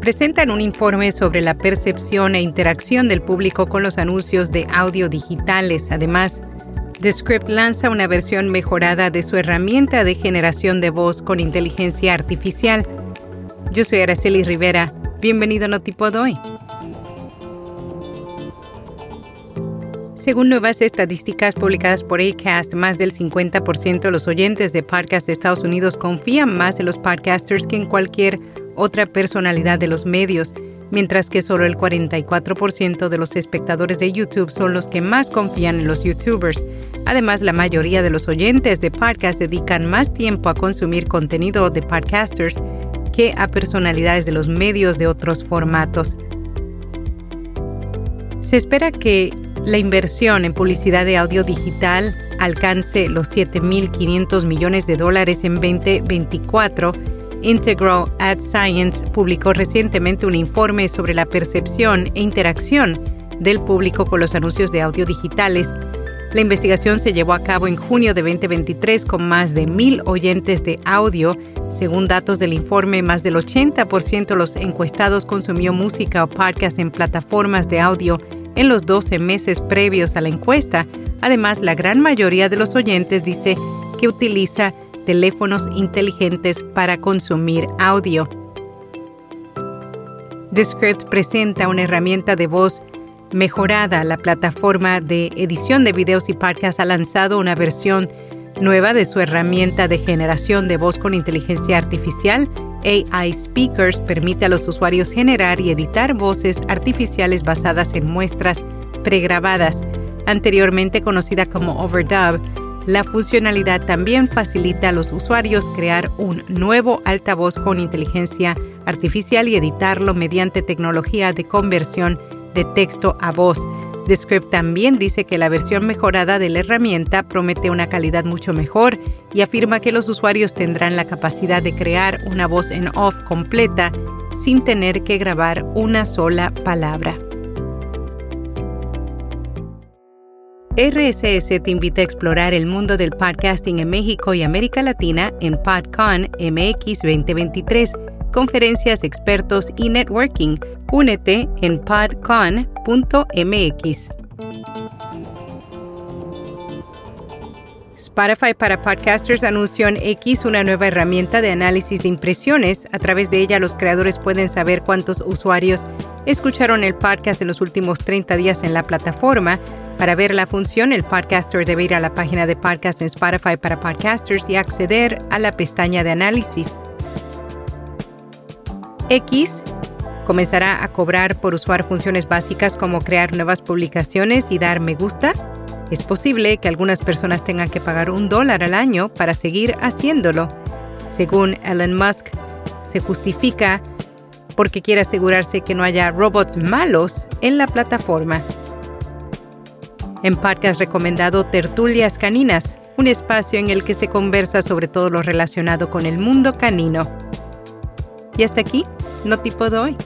presentan un informe sobre la percepción e interacción del público con los anuncios de audio digitales. Además, Descript lanza una versión mejorada de su herramienta de generación de voz con inteligencia artificial. Yo soy Araceli Rivera. Bienvenido a Notipod hoy. Según nuevas estadísticas publicadas por ACAST, más del 50% de los oyentes de podcasts de Estados Unidos confían más en los podcasters que en cualquier otra personalidad de los medios, mientras que solo el 44% de los espectadores de YouTube son los que más confían en los YouTubers. Además, la mayoría de los oyentes de podcast dedican más tiempo a consumir contenido de podcasters que a personalidades de los medios de otros formatos. Se espera que la inversión en publicidad de audio digital alcance los 7.500 millones de dólares en 2024 Integral Ad Science publicó recientemente un informe sobre la percepción e interacción del público con los anuncios de audio digitales. La investigación se llevó a cabo en junio de 2023 con más de mil oyentes de audio. Según datos del informe, más del 80% de los encuestados consumió música o podcast en plataformas de audio en los 12 meses previos a la encuesta. Además, la gran mayoría de los oyentes dice que utiliza teléfonos inteligentes para consumir audio. Descript presenta una herramienta de voz mejorada. La plataforma de edición de videos y podcasts ha lanzado una versión nueva de su herramienta de generación de voz con inteligencia artificial. AI Speakers permite a los usuarios generar y editar voces artificiales basadas en muestras pregrabadas, anteriormente conocida como Overdub la funcionalidad también facilita a los usuarios crear un nuevo altavoz con inteligencia artificial y editarlo mediante tecnología de conversión de texto a voz. Descript también dice que la versión mejorada de la herramienta promete una calidad mucho mejor y afirma que los usuarios tendrán la capacidad de crear una voz en off completa sin tener que grabar una sola palabra. RSS te invita a explorar el mundo del podcasting en México y América Latina en PodCon MX 2023, conferencias, expertos y networking. Únete en podcon.mx. Spotify para Podcasters anunció en X una nueva herramienta de análisis de impresiones. A través de ella los creadores pueden saber cuántos usuarios escucharon el podcast en los últimos 30 días en la plataforma para ver la función, el podcaster debe ir a la página de podcast en Spotify para podcasters y acceder a la pestaña de análisis. X comenzará a cobrar por usar funciones básicas como crear nuevas publicaciones y dar me gusta. Es posible que algunas personas tengan que pagar un dólar al año para seguir haciéndolo. Según Elon Musk, se justifica porque quiere asegurarse que no haya robots malos en la plataforma. En podcast recomendado Tertulias Caninas, un espacio en el que se conversa sobre todo lo relacionado con el mundo canino. Y hasta aquí, no tipo de hoy.